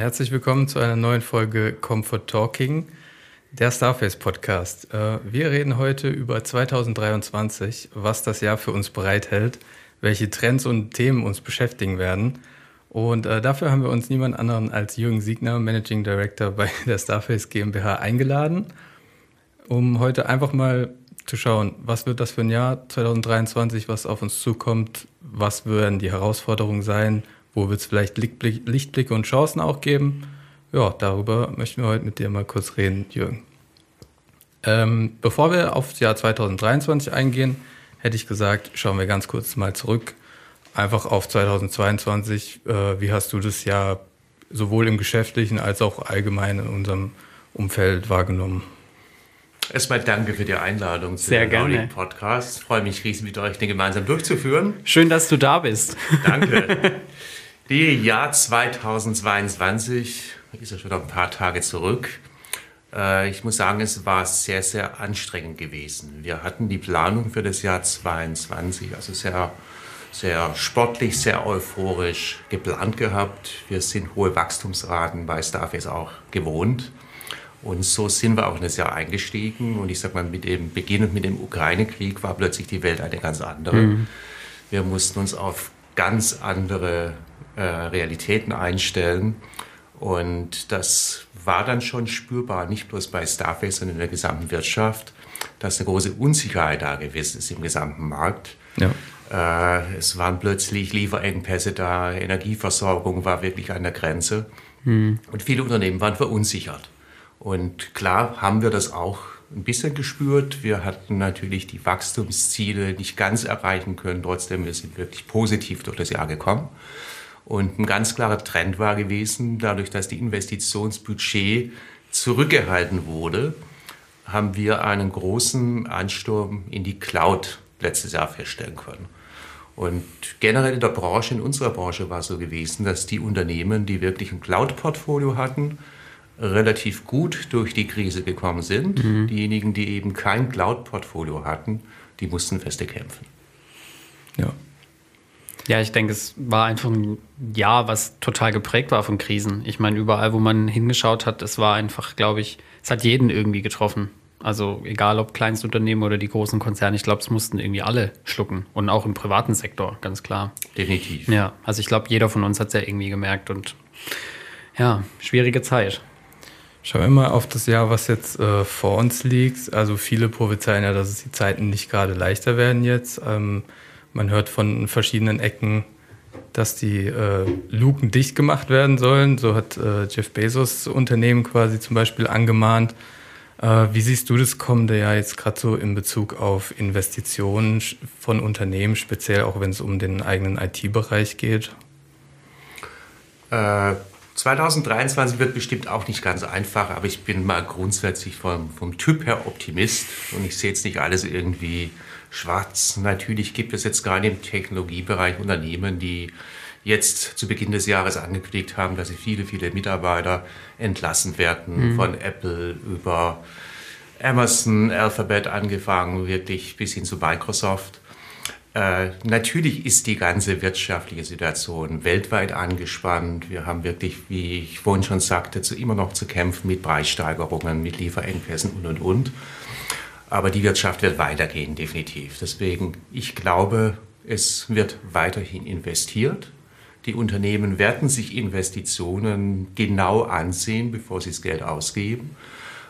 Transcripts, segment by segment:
Herzlich willkommen zu einer neuen Folge Comfort Talking, der Starface Podcast. Äh, wir reden heute über 2023, was das Jahr für uns bereithält, welche Trends und Themen uns beschäftigen werden. Und äh, dafür haben wir uns niemand anderen als Jürgen Siegner, Managing Director bei der Starface GmbH, eingeladen, um heute einfach mal zu schauen, was wird das für ein Jahr 2023, was auf uns zukommt, was werden die Herausforderungen sein, wo wird es vielleicht Lichtblick, Lichtblicke und Chancen auch geben. Ja, darüber möchten wir heute mit dir mal kurz reden, Jürgen. Ähm, bevor wir auf das Jahr 2023 eingehen, hätte ich gesagt, schauen wir ganz kurz mal zurück, einfach auf 2022. Äh, wie hast du das Jahr sowohl im geschäftlichen als auch allgemein in unserem Umfeld wahrgenommen? Erstmal danke für die Einladung zu Sehr gerne. Podcast. Ich freue mich riesig, mit euch den gemeinsam durchzuführen. Schön, dass du da bist. Danke. Die Jahr 2022 ist ja schon ein paar Tage zurück. Äh, ich muss sagen, es war sehr, sehr anstrengend gewesen. Wir hatten die Planung für das Jahr 2022, also sehr, sehr sportlich, sehr euphorisch geplant gehabt. Wir sind hohe Wachstumsraten bei Starface auch gewohnt. Und so sind wir auch in das Jahr eingestiegen. Und ich sag mal, mit dem Beginn und mit dem Ukraine-Krieg war plötzlich die Welt eine ganz andere. Mhm. Wir mussten uns auf ganz andere äh, Realitäten einstellen. Und das war dann schon spürbar, nicht bloß bei Starface, sondern in der gesamten Wirtschaft, dass eine große Unsicherheit da gewesen ist im gesamten Markt. Ja. Äh, es waren plötzlich Lieferengpässe da, Energieversorgung war wirklich an der Grenze. Mhm. Und viele Unternehmen waren verunsichert. Und klar haben wir das auch ein bisschen gespürt. Wir hatten natürlich die Wachstumsziele nicht ganz erreichen können. Trotzdem, wir sind wirklich positiv durch das Jahr gekommen. Und ein ganz klarer Trend war gewesen, dadurch, dass die Investitionsbudget zurückgehalten wurde, haben wir einen großen Ansturm in die Cloud letztes Jahr feststellen können. Und generell in der Branche, in unserer Branche war es so gewesen, dass die Unternehmen, die wirklich ein Cloud-Portfolio hatten, relativ gut durch die Krise gekommen sind. Mhm. Diejenigen, die eben kein Cloud-Portfolio hatten, die mussten feste kämpfen. Ja. Ja, ich denke, es war einfach ein Jahr, was total geprägt war von Krisen. Ich meine, überall, wo man hingeschaut hat, es war einfach, glaube ich, es hat jeden irgendwie getroffen. Also egal ob Kleinstunternehmen oder die großen Konzerne, ich glaube, es mussten irgendwie alle schlucken. Und auch im privaten Sektor, ganz klar. Definitiv. Ja, also ich glaube, jeder von uns hat es ja irgendwie gemerkt und ja, schwierige Zeit. Schauen wir mal auf das Jahr, was jetzt äh, vor uns liegt. Also viele prophezeien ja, dass es die Zeiten nicht gerade leichter werden jetzt. Ähm, man hört von verschiedenen Ecken, dass die äh, Luken dicht gemacht werden sollen. So hat äh, Jeff Bezos Unternehmen quasi zum Beispiel angemahnt. Äh, wie siehst du das kommende Jahr jetzt gerade so in Bezug auf Investitionen von Unternehmen, speziell auch wenn es um den eigenen IT-Bereich geht? Äh, 2023 wird bestimmt auch nicht ganz einfach, aber ich bin mal grundsätzlich vom, vom Typ her Optimist und ich sehe jetzt nicht alles irgendwie schwarz. Natürlich gibt es jetzt gerade im Technologiebereich Unternehmen, die jetzt zu Beginn des Jahres angekündigt haben, dass sie viele, viele Mitarbeiter entlassen werden, mhm. von Apple über Amazon, Alphabet angefangen, wirklich bis hin zu Microsoft. Äh, natürlich ist die ganze wirtschaftliche Situation weltweit angespannt. Wir haben wirklich, wie ich vorhin schon sagte, zu, immer noch zu kämpfen mit Preissteigerungen, mit Lieferengpässen und, und, und. Aber die Wirtschaft wird weitergehen, definitiv. Deswegen, ich glaube, es wird weiterhin investiert. Die Unternehmen werden sich Investitionen genau ansehen, bevor sie das Geld ausgeben.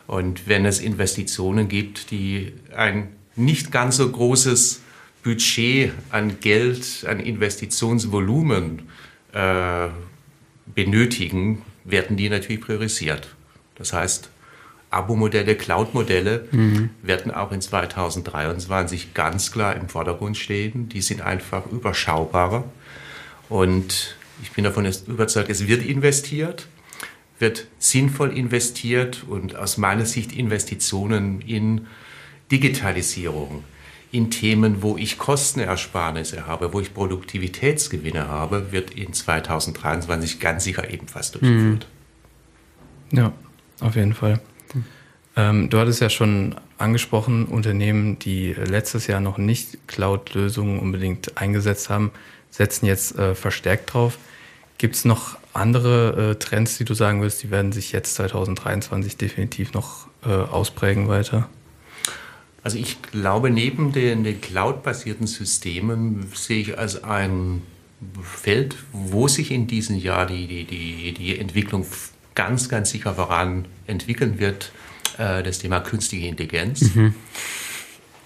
Und wenn es Investitionen gibt, die ein nicht ganz so großes Budget an Geld, an Investitionsvolumen äh, benötigen, werden die natürlich priorisiert. Das heißt, Abo-Modelle, Cloud-Modelle mhm. werden auch in 2023 ganz klar im Vordergrund stehen. Die sind einfach überschaubarer. Und ich bin davon überzeugt, es wird investiert, wird sinnvoll investiert und aus meiner Sicht Investitionen in Digitalisierung, in Themen, wo ich Kostenersparnisse habe, wo ich Produktivitätsgewinne habe, wird in 2023 ganz sicher ebenfalls durchgeführt. Mhm. Ja, auf jeden Fall. Ähm, du hattest ja schon angesprochen, Unternehmen, die letztes Jahr noch nicht Cloud-Lösungen unbedingt eingesetzt haben, setzen jetzt äh, verstärkt drauf. Gibt es noch andere äh, Trends, die du sagen wirst, die werden sich jetzt 2023 definitiv noch äh, ausprägen weiter? Also ich glaube, neben den, den cloud-basierten Systemen sehe ich als ein Feld, wo sich in diesem Jahr die, die, die, die Entwicklung ganz, ganz sicher voran entwickeln wird, äh, das Thema künstliche Intelligenz. Mhm.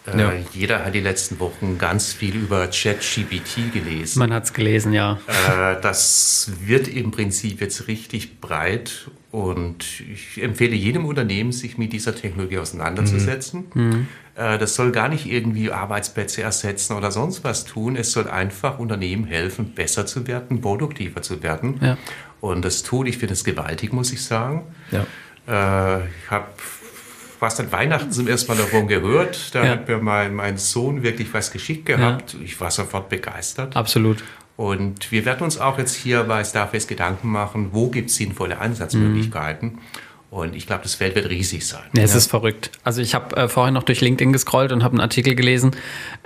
Äh, ja. Jeder hat die letzten Wochen ganz viel über ChatGPT gelesen. Man hat es gelesen, ja. Äh, das wird im Prinzip jetzt richtig breit und ich empfehle jedem Unternehmen, sich mit dieser Technologie auseinanderzusetzen. Mhm. mhm. Äh, das soll gar nicht irgendwie Arbeitsplätze ersetzen oder sonst was tun. Es soll einfach Unternehmen helfen, besser zu werden, produktiver zu werden. Ja. Und das tut, ich finde es gewaltig, muss ich sagen. Ja. ich habe fast an Weihnachten zum ersten Mal davon gehört. Da ja. hat mir mein, mein Sohn wirklich was geschickt gehabt. Ja. Ich war sofort begeistert. Absolut. Und wir werden uns auch jetzt hier bei Starface Gedanken machen, wo gibt es sinnvolle Ansatzmöglichkeiten. Mhm. Und ich glaube, das Feld wird riesig sein. Ja, es ja. ist verrückt. Also ich habe äh, vorhin noch durch LinkedIn gescrollt und habe einen Artikel gelesen,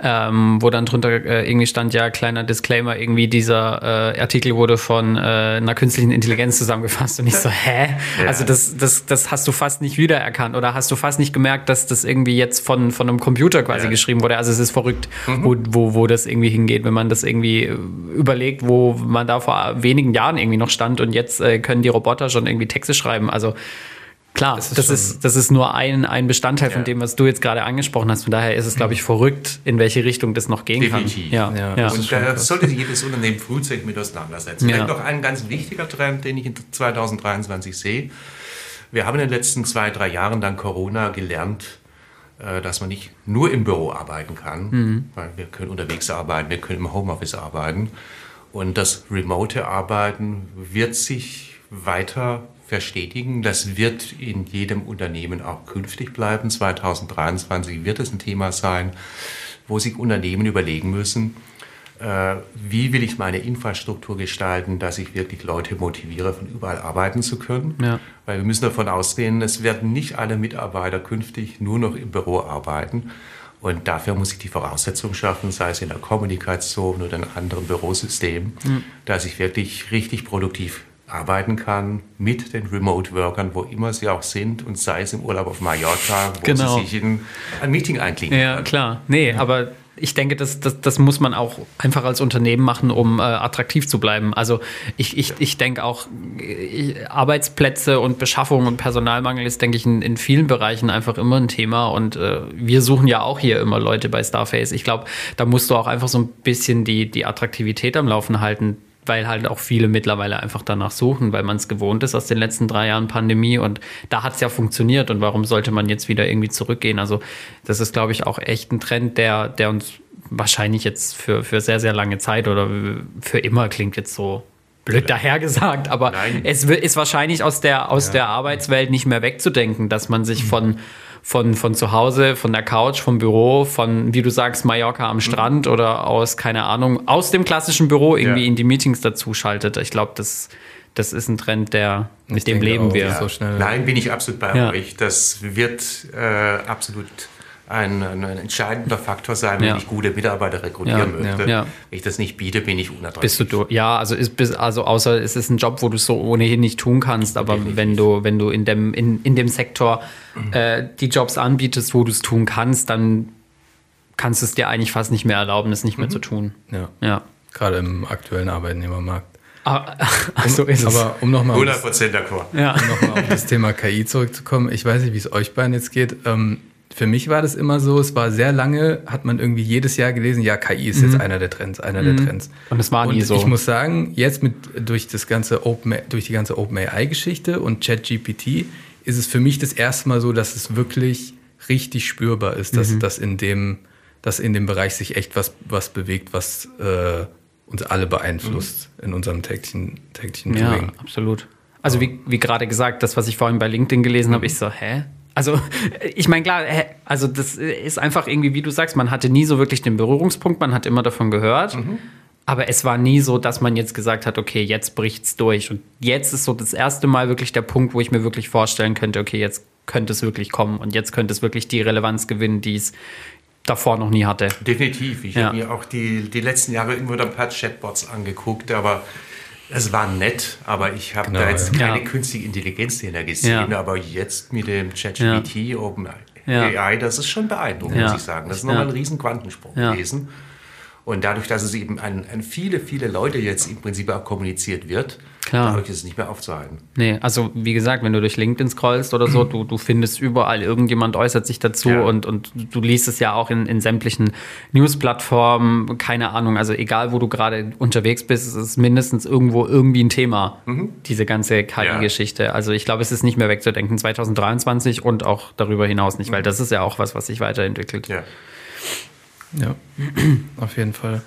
ähm, wo dann drunter äh, irgendwie stand, ja, kleiner Disclaimer, irgendwie dieser äh, Artikel wurde von äh, einer künstlichen Intelligenz zusammengefasst. Und ich so, hä? Ja. Also das, das, das hast du fast nicht wiedererkannt oder hast du fast nicht gemerkt, dass das irgendwie jetzt von, von einem Computer quasi ja. geschrieben wurde. Also es ist verrückt, mhm. wo, wo, wo das irgendwie hingeht, wenn man das irgendwie äh, überlegt, wo man da vor wenigen Jahren irgendwie noch stand und jetzt äh, können die Roboter schon irgendwie Texte schreiben. Also Klar, das ist, das ist, das ist nur ein, ein Bestandteil ja. von dem, was du jetzt gerade angesprochen hast. Von daher ist es, glaube ich, verrückt, in welche Richtung das noch gehen Definitiv. kann. Ja. Ja. Und da sollte sich jedes Unternehmen frühzeitig mit auseinandersetzen. Vielleicht noch ein ganz wichtiger Trend, den ich in 2023 sehe. Wir haben in den letzten zwei, drei Jahren dann Corona gelernt, äh, dass man nicht nur im Büro arbeiten kann, mhm. weil wir können unterwegs arbeiten, wir können im Homeoffice arbeiten. Und das remote Arbeiten wird sich weiter verstetigen. Das wird in jedem Unternehmen auch künftig bleiben. 2023 wird es ein Thema sein, wo sich Unternehmen überlegen müssen, äh, wie will ich meine Infrastruktur gestalten, dass ich wirklich Leute motiviere, von überall arbeiten zu können. Ja. Weil wir müssen davon ausgehen, es werden nicht alle Mitarbeiter künftig nur noch im Büro arbeiten. Und dafür muss ich die Voraussetzung schaffen, sei es in der Kommunikation oder in anderen Bürosystemen, mhm. dass ich wirklich richtig produktiv arbeiten kann mit den Remote-Workern, wo immer sie auch sind und sei es im Urlaub auf Mallorca, wo genau. sie sich in ein Meeting einklicken Ja, können. klar. Nee, ja. aber ich denke, das, das, das muss man auch einfach als Unternehmen machen, um äh, attraktiv zu bleiben. Also ich, ich, ich denke auch, ich, äh, Arbeitsplätze und Beschaffung und Personalmangel ist, denke ich, in, in vielen Bereichen einfach immer ein Thema. Und äh, wir suchen ja auch hier immer Leute bei Starface. Ich glaube, da musst du auch einfach so ein bisschen die, die Attraktivität am Laufen halten weil halt auch viele mittlerweile einfach danach suchen, weil man es gewohnt ist aus den letzten drei Jahren Pandemie und da hat es ja funktioniert und warum sollte man jetzt wieder irgendwie zurückgehen? Also das ist, glaube ich, auch echt ein Trend, der, der uns wahrscheinlich jetzt für, für sehr, sehr lange Zeit oder für immer klingt jetzt so blöd dahergesagt, aber Nein. es ist wahrscheinlich aus der, aus ja. der Arbeitswelt nicht mehr wegzudenken, dass man sich von von, von zu Hause, von der Couch, vom Büro, von, wie du sagst, Mallorca am Strand mhm. oder aus, keine Ahnung, aus dem klassischen Büro irgendwie ja. in die Meetings dazu schaltet. Ich glaube, das, das ist ein Trend, der mit ich dem leben auch, wir. Ja. So schnell. Nein, bin ich absolut bei euch. Das wird äh, absolut ein, ein, entscheidender Faktor sein, wenn ja. ich gute Mitarbeiter rekrutieren ja, möchte. Ja. Wenn ich das nicht biete, bin ich unattraktiv. Bist du durch? Ja, also ist also außer es ist ein Job, wo du es so ohnehin nicht tun kannst, aber Definitiv. wenn du wenn du in dem in, in dem Sektor mhm. äh, die Jobs anbietest, wo du es tun kannst, dann kannst du es dir eigentlich fast nicht mehr erlauben, es nicht mehr mhm. zu tun. Ja. ja. Gerade im aktuellen Arbeitnehmermarkt. Ah, so ist es. Aber um nochmal 100% d'accord. Ja. Um nochmal auf das Thema KI zurückzukommen, ich weiß nicht, wie es euch beiden jetzt geht. Ähm, für mich war das immer so, es war sehr lange, hat man irgendwie jedes Jahr gelesen, ja, KI ist mhm. jetzt einer der Trends, einer mhm. der Trends. Und es war nie und so. Ich muss sagen, jetzt mit durch das ganze Open, durch die ganze OpenAI-Geschichte und ChatGPT ist es für mich das erste Mal so, dass es wirklich richtig spürbar ist, dass, mhm. dass, in, dem, dass in dem Bereich sich echt was, was bewegt, was äh, uns alle beeinflusst mhm. in unserem täglichen, täglichen ja, Doing. Ja, absolut. Also wie, wie gerade gesagt, das, was ich vorhin bei LinkedIn gelesen habe, mhm. ich so, hä? Also, ich meine, klar, also das ist einfach irgendwie, wie du sagst, man hatte nie so wirklich den Berührungspunkt, man hat immer davon gehört. Mhm. Aber es war nie so, dass man jetzt gesagt hat, okay, jetzt bricht's durch. Und jetzt ist so das erste Mal wirklich der Punkt, wo ich mir wirklich vorstellen könnte, okay, jetzt könnte es wirklich kommen und jetzt könnte es wirklich die Relevanz gewinnen, die es davor noch nie hatte. Definitiv. Ich ja. habe mir auch die, die letzten Jahre immer wieder ein paar Chatbots angeguckt, aber Es war nett, aber ich habe genau, da jetzt ja. keine künstliche Intelligenz dahinter gesehen. Ja. Aber jetzt mit dem ChatGPT, ja. OpenAI, das ist schon beeindruckend, muss ich sagen. Das ist nochmal ein riesen Quantensprung gewesen. Und dadurch, dass es eben an, an, viele, viele Leute jetzt im Prinzip auch kommuniziert wird, Klar. dadurch ist es nicht mehr aufzuhalten. Nee, also wie gesagt, wenn du durch LinkedIn scrollst oder so, du, du findest überall, irgendjemand äußert sich dazu ja. und, und du liest es ja auch in, in sämtlichen News-Plattformen, keine Ahnung, also egal wo du gerade unterwegs bist, es ist mindestens irgendwo irgendwie ein Thema, mhm. diese ganze KI-Geschichte. Ja. Also ich glaube, es ist nicht mehr wegzudenken 2023 und auch darüber hinaus nicht, weil mhm. das ist ja auch was, was sich weiterentwickelt. Ja. Ja, auf jeden Fall.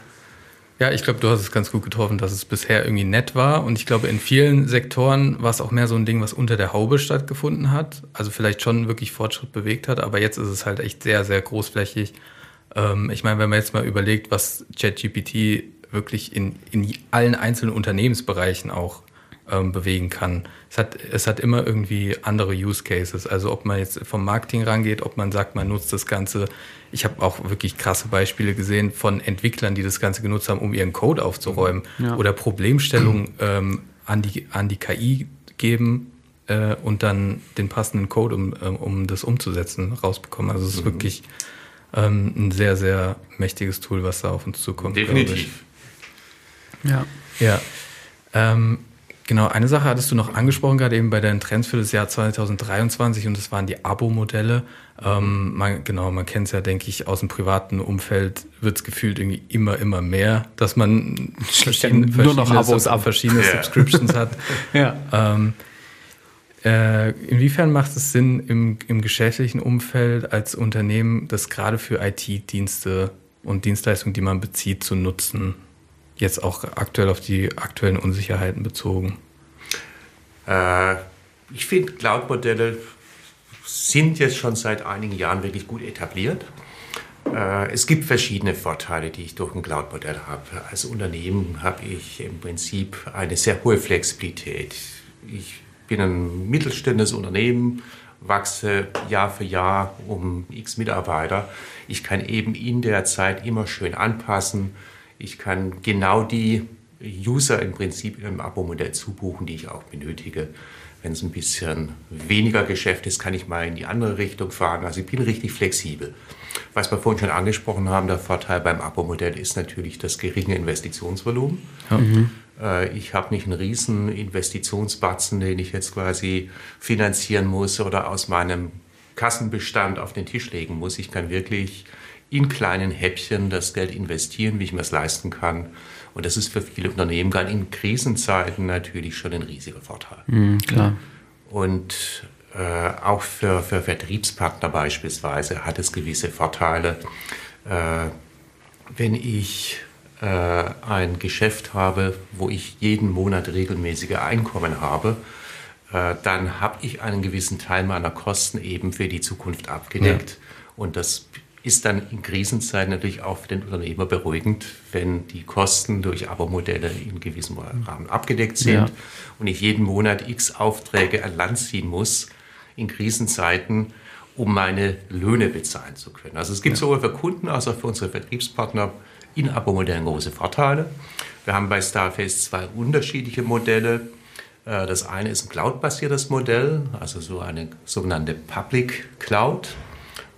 Ja, ich glaube, du hast es ganz gut getroffen, dass es bisher irgendwie nett war. Und ich glaube, in vielen Sektoren war es auch mehr so ein Ding, was unter der Haube stattgefunden hat. Also vielleicht schon wirklich Fortschritt bewegt hat, aber jetzt ist es halt echt sehr, sehr großflächig. Ähm, ich meine, wenn man jetzt mal überlegt, was ChatGPT wirklich in, in allen einzelnen Unternehmensbereichen auch ähm, bewegen kann. Es hat, es hat immer irgendwie andere Use Cases. Also ob man jetzt vom Marketing rangeht, ob man sagt, man nutzt das Ganze. Ich habe auch wirklich krasse Beispiele gesehen von Entwicklern, die das Ganze genutzt haben, um ihren Code aufzuräumen ja. oder Problemstellungen ähm, an, die, an die KI geben äh, und dann den passenden Code, um, ähm, um das umzusetzen, rausbekommen. Also es ist mhm. wirklich ähm, ein sehr, sehr mächtiges Tool, was da auf uns zukommt. Definitiv. Ja. Ja. Ähm, Genau, eine Sache hattest du noch angesprochen, gerade eben bei deinen Trends für das Jahr 2023 und das waren die Abo-Modelle. Ähm, man, genau, man kennt es ja, denke ich, aus dem privaten Umfeld wird es gefühlt irgendwie immer, immer mehr, dass man verschiedene, nur noch Abos ab verschiedene yeah. Subscriptions hat. ja. Ähm, äh, inwiefern macht es Sinn, im, im geschäftlichen Umfeld als Unternehmen das gerade für IT-Dienste und Dienstleistungen, die man bezieht, zu nutzen? Jetzt auch aktuell auf die aktuellen Unsicherheiten bezogen? Äh, ich finde, Cloud-Modelle sind jetzt schon seit einigen Jahren wirklich gut etabliert. Äh, es gibt verschiedene Vorteile, die ich durch ein Cloud-Modell habe. Als Unternehmen habe ich im Prinzip eine sehr hohe Flexibilität. Ich bin ein mittelständisches Unternehmen, wachse Jahr für Jahr um x Mitarbeiter. Ich kann eben in der Zeit immer schön anpassen ich kann genau die User im Prinzip im Abo-Modell zubuchen, die ich auch benötige. Wenn es ein bisschen weniger Geschäft ist, kann ich mal in die andere Richtung fahren. Also ich bin richtig flexibel. Was wir vorhin schon angesprochen haben, der Vorteil beim Abo-Modell ist natürlich das geringe Investitionsvolumen. Mhm. Ich habe nicht einen riesen Investitionsbatzen, den ich jetzt quasi finanzieren muss oder aus meinem Kassenbestand auf den Tisch legen muss. Ich kann wirklich in kleinen Häppchen das Geld investieren, wie ich mir es leisten kann. Und das ist für viele Unternehmen, gerade in Krisenzeiten, natürlich schon ein riesiger Vorteil. Mhm, klar. Und äh, auch für, für Vertriebspartner beispielsweise hat es gewisse Vorteile. Äh, wenn ich äh, ein Geschäft habe, wo ich jeden Monat regelmäßige Einkommen habe, äh, dann habe ich einen gewissen Teil meiner Kosten eben für die Zukunft abgedeckt. Ja. Und das ist dann in Krisenzeiten natürlich auch für den Unternehmer beruhigend, wenn die Kosten durch Abo-Modelle in gewissem Rahmen abgedeckt sind ja. und ich jeden Monat x Aufträge an Land ziehen muss in Krisenzeiten, um meine Löhne bezahlen zu können. Also es gibt ja. sowohl für Kunden als auch für unsere Vertriebspartner in Abo-Modellen große Vorteile. Wir haben bei Starface zwei unterschiedliche Modelle. Äh, das eine ist ein cloud-basiertes Modell, also so eine sogenannte Public Cloud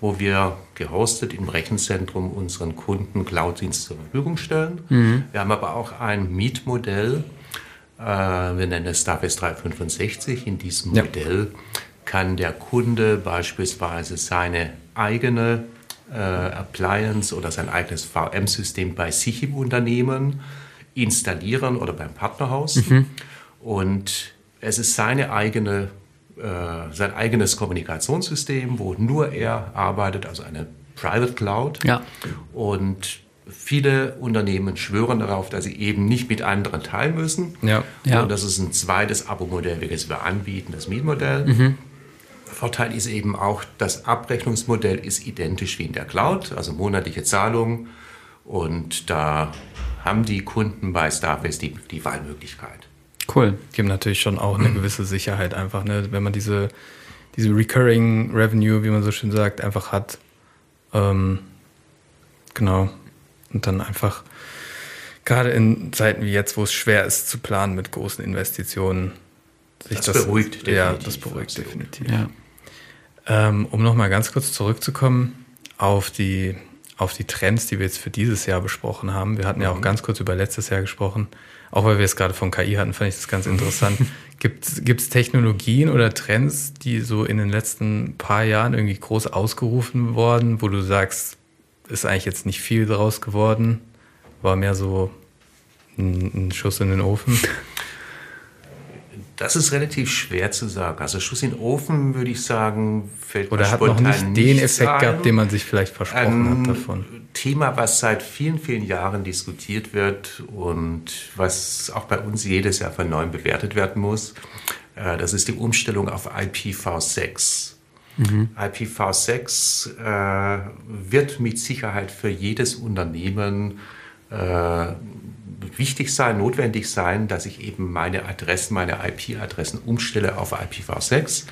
wo wir gehostet im Rechenzentrum unseren Kunden Cloud-Dienst zur Verfügung stellen. Mhm. Wir haben aber auch ein Mietmodell, äh, wir nennen es Starface 365. In diesem ja. Modell kann der Kunde beispielsweise seine eigene äh, Appliance oder sein eigenes VM-System bei sich im Unternehmen installieren oder beim Partnerhaus. Mhm. Und es ist seine eigene sein eigenes Kommunikationssystem, wo nur er arbeitet, also eine Private Cloud. Ja. Und viele Unternehmen schwören darauf, dass sie eben nicht mit anderen teilen müssen. Ja. Ja. Und das ist ein zweites Abo-Modell, welches wir anbieten, das Mietmodell. Mhm. Vorteil ist eben auch, das Abrechnungsmodell ist identisch wie in der Cloud, also monatliche Zahlungen. Und da haben die Kunden bei Starface die, die Wahlmöglichkeit. Cool. Geben natürlich schon auch eine gewisse Sicherheit einfach, ne? wenn man diese, diese Recurring Revenue, wie man so schön sagt, einfach hat. Ähm, genau. Und dann einfach Gerade in Zeiten wie jetzt, wo es schwer ist zu planen mit großen Investitionen. Sich das, das beruhigt definitiv. Ja, das beruhigt definitiv. Ja. Ähm, um nochmal ganz kurz zurückzukommen auf die, auf die Trends, die wir jetzt für dieses Jahr besprochen haben. Wir hatten ja auch mhm. ganz kurz über letztes Jahr gesprochen. Auch weil wir es gerade von KI hatten, fand ich das ganz interessant. Gibt es Technologien oder Trends, die so in den letzten paar Jahren irgendwie groß ausgerufen worden, wo du sagst, ist eigentlich jetzt nicht viel daraus geworden? War mehr so ein, ein Schuss in den Ofen? Das ist relativ schwer zu sagen. Also Schuss in den Ofen würde ich sagen, fällt Oder hat noch nicht den Effekt ein. gehabt, den man sich vielleicht versprochen ein hat davon. Thema, was seit vielen, vielen Jahren diskutiert wird und was auch bei uns jedes Jahr von neuem bewertet werden muss, äh, das ist die Umstellung auf IPv6. Mhm. IPv6 äh, wird mit Sicherheit für jedes Unternehmen äh, wichtig sein, notwendig sein, dass ich eben meine Adressen, meine IP-Adressen umstelle auf IPv6.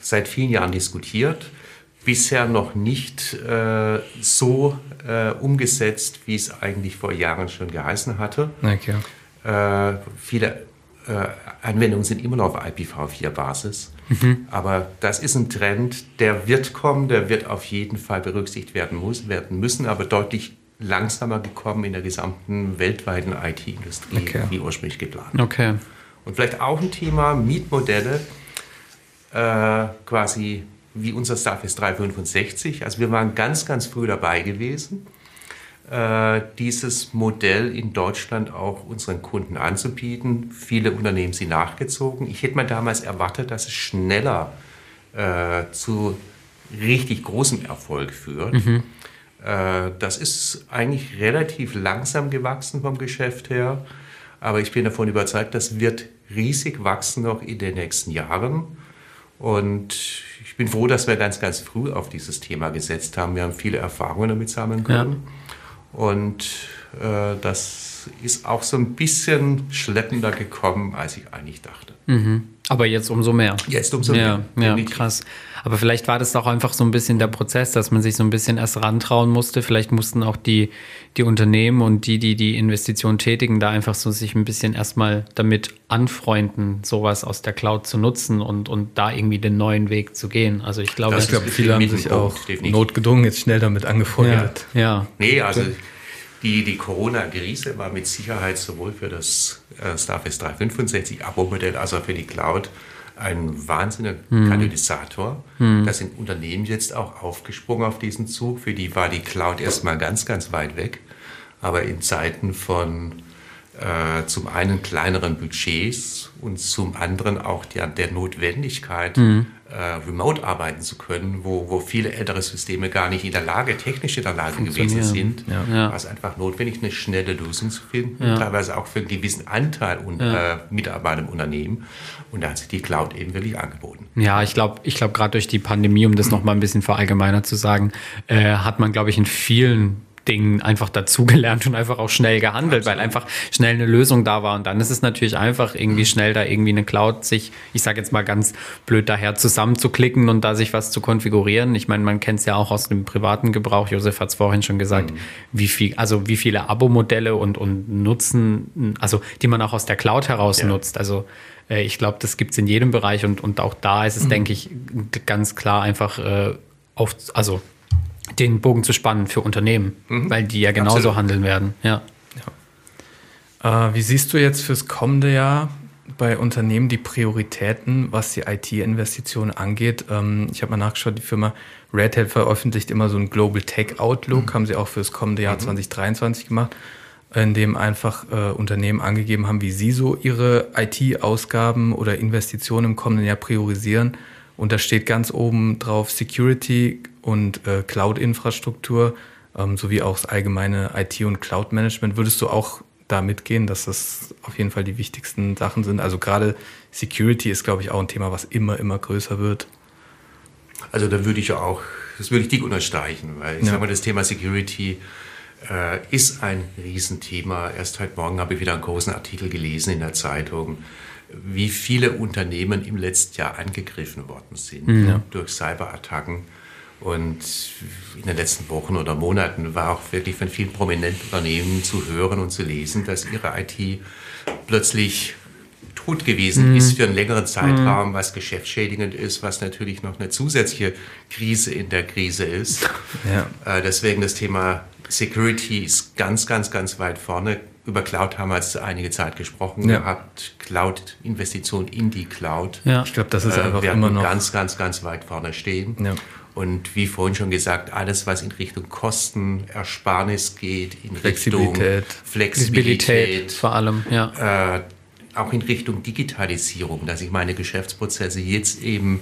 Seit vielen Jahren diskutiert, bisher noch nicht äh, so äh, umgesetzt, wie es eigentlich vor Jahren schon geheißen hatte. Okay. Äh, viele äh, Anwendungen sind immer noch auf IPv4-Basis. Mhm. Aber das ist ein Trend, der wird kommen, der wird auf jeden Fall berücksichtigt werden, muss, werden müssen, aber deutlich langsamer gekommen in der gesamten weltweiten IT-Industrie, okay. wie ursprünglich geplant. Okay. Und vielleicht auch ein Thema Mietmodelle, äh, quasi wie unser Starface 365. Also wir waren ganz, ganz früh dabei gewesen, äh, dieses Modell in Deutschland auch unseren Kunden anzubieten. Viele Unternehmen sind nachgezogen. Ich hätte mir damals erwartet, dass es schneller äh, zu richtig großem Erfolg führt. Mhm. Äh, das ist eigentlich relativ langsam gewachsen vom Geschäft her, aber ich bin davon überzeugt, das wird riesig wachsen noch in den nächsten Jahren. Und ich bin froh, dass wir ganz, ganz früh auf dieses Thema gesetzt haben. Wir haben viele Erfahrungen damit sammeln können. Ja. Und äh, das ist auch so ein bisschen schleppender gekommen, als ich eigentlich dachte. Mhm. Aber jetzt umso mehr. Jetzt umso ja, mehr. Ja, krass. Aber vielleicht war das auch einfach so ein bisschen der Prozess, dass man sich so ein bisschen erst rantrauen musste. Vielleicht mussten auch die, die Unternehmen und die, die die Investition tätigen, da einfach so sich ein bisschen erstmal damit anfreunden, sowas aus der Cloud zu nutzen und, und da irgendwie den neuen Weg zu gehen. Also ich glaube, ich glaube viele haben sich auch notgedrungen jetzt schnell damit angefreundet. Ja, ja. Nee, also die, die Corona-Krise war mit Sicherheit sowohl für das äh, Starface 365 Abo-Modell als auch für die Cloud ein wahnsinniger hm. Katalysator. Hm. Da sind Unternehmen jetzt auch aufgesprungen auf diesen Zug. Für die war die Cloud erstmal ganz, ganz weit weg. Aber in Zeiten von äh, zum einen kleineren Budgets und zum anderen auch der, der Notwendigkeit, hm remote arbeiten zu können, wo, wo viele ältere Systeme gar nicht in der Lage, technisch in der Lage gewesen sind. Ja. Ja. War es einfach notwendig, eine schnelle Lösung zu finden, ja. teilweise auch für einen gewissen Anteil un, äh, Mitarbeiter im Unternehmen. Und da hat sich die Cloud eben wirklich angeboten. Ja, ich glaube, ich glaube gerade durch die Pandemie, um das mhm. noch mal ein bisschen verallgemeiner zu sagen, äh, hat man, glaube ich, in vielen Dingen einfach dazugelernt und einfach auch schnell gehandelt, Absolut. weil einfach schnell eine Lösung da war. Und dann ist es natürlich einfach irgendwie schnell da irgendwie eine Cloud sich, ich sage jetzt mal ganz blöd daher, zusammenzuklicken und da sich was zu konfigurieren. Ich meine, man kennt es ja auch aus dem privaten Gebrauch. Josef hat es vorhin schon gesagt, mhm. wie viel, also wie viele Abo-Modelle und, und Nutzen, also die man auch aus der Cloud heraus ja. nutzt. Also äh, ich glaube, das gibt es in jedem Bereich und, und auch da ist es, mhm. denke ich, ganz klar einfach äh, auf, also den Bogen zu spannen für Unternehmen, mhm. weil die ja genauso Absolut. handeln werden. Ja. ja. Äh, wie siehst du jetzt fürs kommende Jahr bei Unternehmen die Prioritäten, was die IT-Investitionen angeht? Ähm, ich habe mal nachgeschaut, die Firma Red Hat veröffentlicht immer so einen Global Tech Outlook, mhm. haben sie auch fürs kommende Jahr mhm. 2023 gemacht, in dem einfach äh, Unternehmen angegeben haben, wie sie so ihre IT-Ausgaben oder Investitionen im kommenden Jahr priorisieren. Und da steht ganz oben drauf Security und äh, Cloud-Infrastruktur ähm, sowie auch das allgemeine IT- und Cloud-Management. Würdest du auch da mitgehen, dass das auf jeden Fall die wichtigsten Sachen sind? Also gerade Security ist, glaube ich, auch ein Thema, was immer, immer größer wird. Also da würde ich auch, das würde ich dick unterstreichen, weil ich ja. sage mal, das Thema Security äh, ist ein Riesenthema. Erst heute Morgen habe ich wieder einen großen Artikel gelesen in der Zeitung wie viele Unternehmen im letzten Jahr angegriffen worden sind mhm. durch Cyberattacken. Und in den letzten Wochen oder Monaten war auch wirklich von vielen prominenten Unternehmen zu hören und zu lesen, dass ihre IT plötzlich tot gewesen mm. ist für einen längeren Zeitraum, mm. was geschäftsschädigend ist, was natürlich noch eine zusätzliche Krise in der Krise ist. Ja. Äh, deswegen das Thema Security ist ganz, ganz, ganz weit vorne. Über Cloud haben wir jetzt einige Zeit gesprochen ja. gehabt. Cloud-Investition in die Cloud. Ja. Ich glaube, das ist äh, einfach äh, immer noch ganz, ganz, ganz weit vorne stehen. Ja. Und wie vorhin schon gesagt, alles, was in Richtung Kostenersparnis geht, in Flexibilität. Richtung Flexibilität, Flexibilität vor allem, ja. Äh, auch in Richtung Digitalisierung, dass ich meine Geschäftsprozesse jetzt eben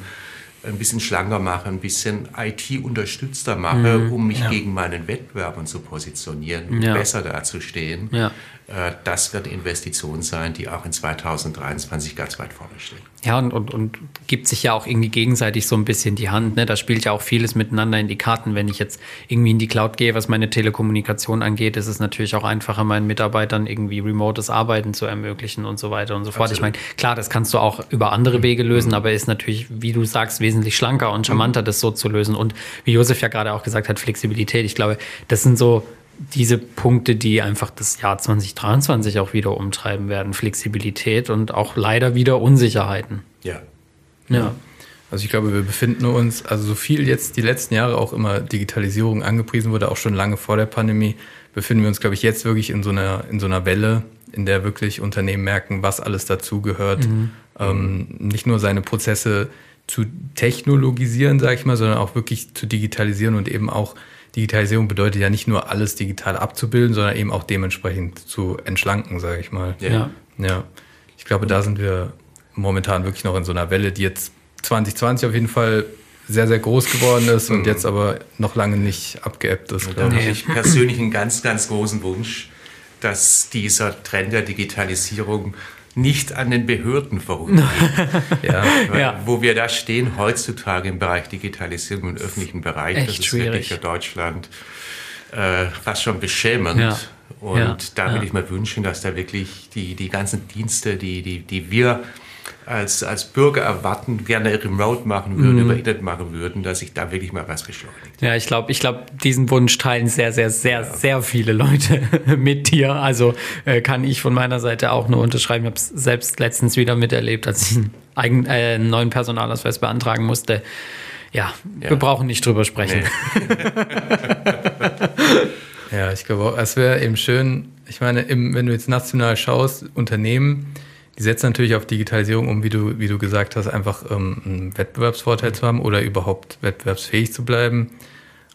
ein bisschen schlanker mache, ein bisschen IT-unterstützter mache, mhm, um mich ja. gegen meinen Wettbewerbern zu positionieren, ja. besser dazustehen. Ja. Äh, das wird Investition sein, die auch in 2023 ganz weit vorne steht. Ja, und, und, und gibt sich ja auch irgendwie gegenseitig so ein bisschen die Hand. Ne? Da spielt ja auch vieles miteinander in die Karten. Wenn ich jetzt irgendwie in die Cloud gehe, was meine Telekommunikation angeht, ist es natürlich auch einfacher, meinen Mitarbeitern irgendwie remotes Arbeiten zu ermöglichen und so weiter und so fort. Absolut. Ich meine, klar, das kannst du auch über andere Wege lösen, mhm. aber ist natürlich, wie du sagst, wesentlich schlanker und charmanter, mhm. das so zu lösen. Und wie Josef ja gerade auch gesagt hat, Flexibilität. Ich glaube, das sind so diese Punkte, die einfach das Jahr 2023 auch wieder umtreiben werden. Flexibilität und auch leider wieder Unsicherheiten. Ja. Ja. Also ich glaube, wir befinden uns, also so viel jetzt die letzten Jahre auch immer Digitalisierung angepriesen wurde, auch schon lange vor der Pandemie, befinden wir uns, glaube ich, jetzt wirklich in so einer, in so einer Welle, in der wirklich Unternehmen merken, was alles dazugehört. Mhm. Ähm, nicht nur seine Prozesse zu technologisieren, sage ich mal, sondern auch wirklich zu digitalisieren und eben auch Digitalisierung bedeutet ja nicht nur alles digital abzubilden, sondern eben auch dementsprechend zu entschlanken, sage ich mal. Ja. ja. Ich glaube, da sind wir momentan wirklich noch in so einer Welle, die jetzt 2020 auf jeden Fall sehr, sehr groß geworden ist und mhm. jetzt aber noch lange nicht abgeebbt ist. Da habe ich persönlich einen ganz, ganz großen Wunsch, dass dieser Trend der Digitalisierung nicht an den Behörden vorübergehen. ja, ja. Wo wir da stehen heutzutage im Bereich Digitalisierung im öffentlichen Bereich, Echt das ist schwierig. wirklich für Deutschland äh, fast schon beschämend. Ja. Und da würde ich mir wünschen, dass da wirklich die, die ganzen Dienste, die, die, die wir als, als Bürger erwarten, gerne remote machen würden, mhm. über Internet machen würden, dass sich da wirklich mal was beschleunigt. Ja, ich glaube, ich glaube, diesen Wunsch teilen sehr, sehr, sehr, ja. sehr viele Leute mit dir. Also äh, kann ich von meiner Seite auch nur unterschreiben. Ich habe es selbst letztens wieder miterlebt, als ich einen, eigen, äh, einen neuen Personalausweis beantragen musste. Ja, ja, wir brauchen nicht drüber sprechen. Nee. ja, ich glaube, es wäre eben schön, ich meine, im, wenn du jetzt national schaust, Unternehmen, die setzen natürlich auf Digitalisierung, um, wie du, wie du gesagt hast, einfach ähm, einen Wettbewerbsvorteil zu haben oder überhaupt wettbewerbsfähig zu bleiben.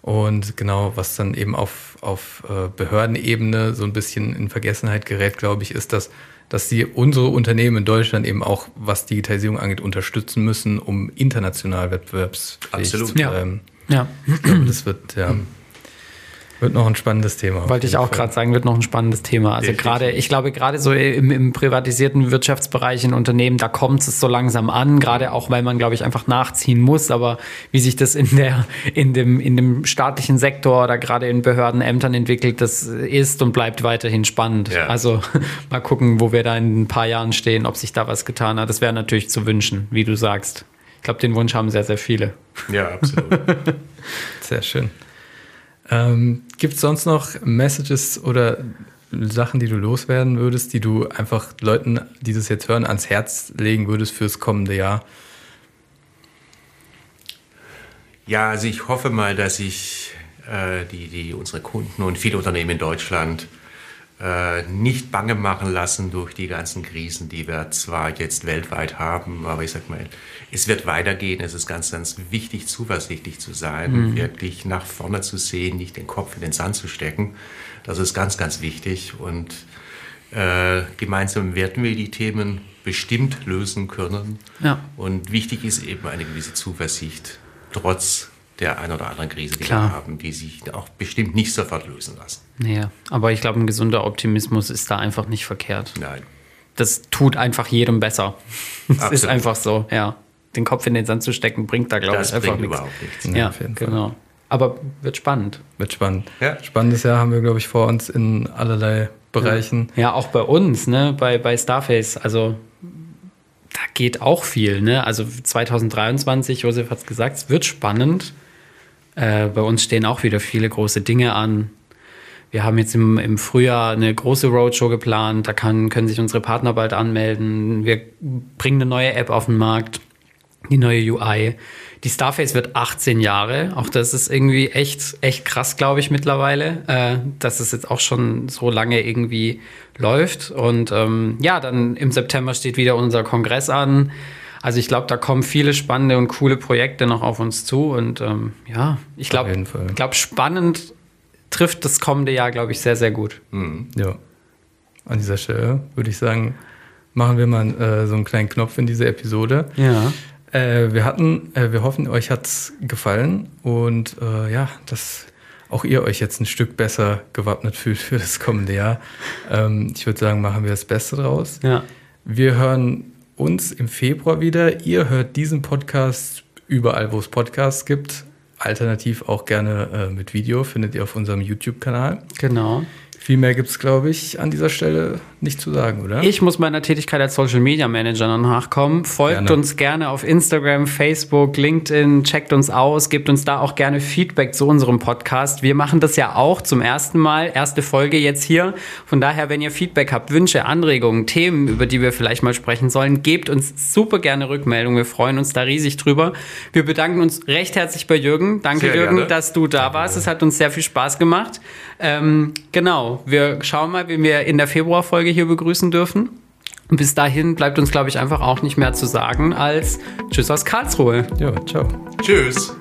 Und genau, was dann eben auf, auf äh, Behördenebene so ein bisschen in Vergessenheit gerät, glaube ich, ist, dass, dass sie unsere Unternehmen in Deutschland eben auch, was Digitalisierung angeht, unterstützen müssen, um international wettbewerbsfähig Absolut. zu bleiben. Ja. ja. Ich glaube, das wird, ja. Wird noch ein spannendes Thema. Wollte ich auch gerade sagen, wird noch ein spannendes Thema. Also gerade, ich glaube, gerade so im, im, privatisierten Wirtschaftsbereich in Unternehmen, da kommt es so langsam an, gerade auch, weil man, glaube ich, einfach nachziehen muss. Aber wie sich das in der, in dem, in dem staatlichen Sektor oder gerade in Behörden, Ämtern entwickelt, das ist und bleibt weiterhin spannend. Ja. Also mal gucken, wo wir da in ein paar Jahren stehen, ob sich da was getan hat. Das wäre natürlich zu wünschen, wie du sagst. Ich glaube, den Wunsch haben sehr, sehr viele. Ja, absolut. sehr schön. Ähm, Gibt es sonst noch Messages oder Sachen, die du loswerden würdest, die du einfach Leuten, die das jetzt hören, ans Herz legen würdest fürs kommende Jahr? Ja, also ich hoffe mal, dass ich äh, die, die unsere Kunden und viele Unternehmen in Deutschland äh, nicht bange machen lassen durch die ganzen Krisen, die wir zwar jetzt weltweit haben, aber ich sag mal, es wird weitergehen. Es ist ganz, ganz wichtig, zuversichtlich zu sein, mhm. wirklich nach vorne zu sehen, nicht den Kopf in den Sand zu stecken. Das ist ganz, ganz wichtig und äh, gemeinsam werden wir die Themen bestimmt lösen können. Ja. Und wichtig ist eben eine gewisse Zuversicht, trotz der ein oder anderen Krise, die Klar. wir haben, die sich auch bestimmt nicht sofort lösen lassen. Naja, aber ich glaube, ein gesunder Optimismus ist da einfach nicht verkehrt. Nein. Das tut einfach jedem besser. Das ist einfach so, ja. Den Kopf in den Sand zu stecken, bringt da, glaube ich, einfach nichts. überhaupt nichts. Ja, ja genau. Aber wird spannend. Wird spannend. Ja. Spannendes Jahr haben wir, glaube ich, vor uns in allerlei Bereichen. Ja, ja auch bei uns, ne, bei, bei Starface. Also da geht auch viel, ne? Also 2023, Josef hat es gesagt, es wird spannend. Äh, bei uns stehen auch wieder viele große Dinge an. Wir haben jetzt im, im Frühjahr eine große Roadshow geplant. Da kann, können sich unsere Partner bald anmelden. Wir bringen eine neue App auf den Markt, die neue UI. Die Starface wird 18 Jahre. Auch das ist irgendwie echt, echt krass, glaube ich, mittlerweile, äh, dass es jetzt auch schon so lange irgendwie läuft. Und ähm, ja, dann im September steht wieder unser Kongress an. Also ich glaube, da kommen viele spannende und coole Projekte noch auf uns zu. Und ähm, ja, ich glaube, glaub, spannend trifft das kommende Jahr, glaube ich, sehr, sehr gut. Mhm. Ja. An dieser Stelle würde ich sagen, machen wir mal äh, so einen kleinen Knopf in diese Episode. Ja. Äh, wir hatten, äh, wir hoffen, euch hat es gefallen und äh, ja, dass auch ihr euch jetzt ein Stück besser gewappnet fühlt für das kommende Jahr. Ähm, ich würde sagen, machen wir das Beste draus. Ja. Wir hören uns im Februar wieder. Ihr hört diesen Podcast überall, wo es Podcasts gibt. Alternativ auch gerne äh, mit Video, findet ihr auf unserem YouTube-Kanal. Genau. Viel mehr gibt es, glaube ich, an dieser Stelle nicht zu sagen, oder? Ich muss meiner Tätigkeit als Social Media Manager noch nachkommen. Folgt gerne. uns gerne auf Instagram, Facebook, LinkedIn, checkt uns aus, gebt uns da auch gerne Feedback zu unserem Podcast. Wir machen das ja auch zum ersten Mal, erste Folge jetzt hier. Von daher, wenn ihr Feedback habt, Wünsche, Anregungen, Themen, über die wir vielleicht mal sprechen sollen, gebt uns super gerne Rückmeldung. Wir freuen uns da riesig drüber. Wir bedanken uns recht herzlich bei Jürgen. Danke, sehr Jürgen, gerne. dass du da warst. Es hat uns sehr viel Spaß gemacht. Ähm, genau, wir schauen mal, wie wir in der Februarfolge hier begrüßen dürfen. Und bis dahin bleibt uns, glaube ich, einfach auch nicht mehr zu sagen als Tschüss aus Karlsruhe. Ja, ciao. Tschüss.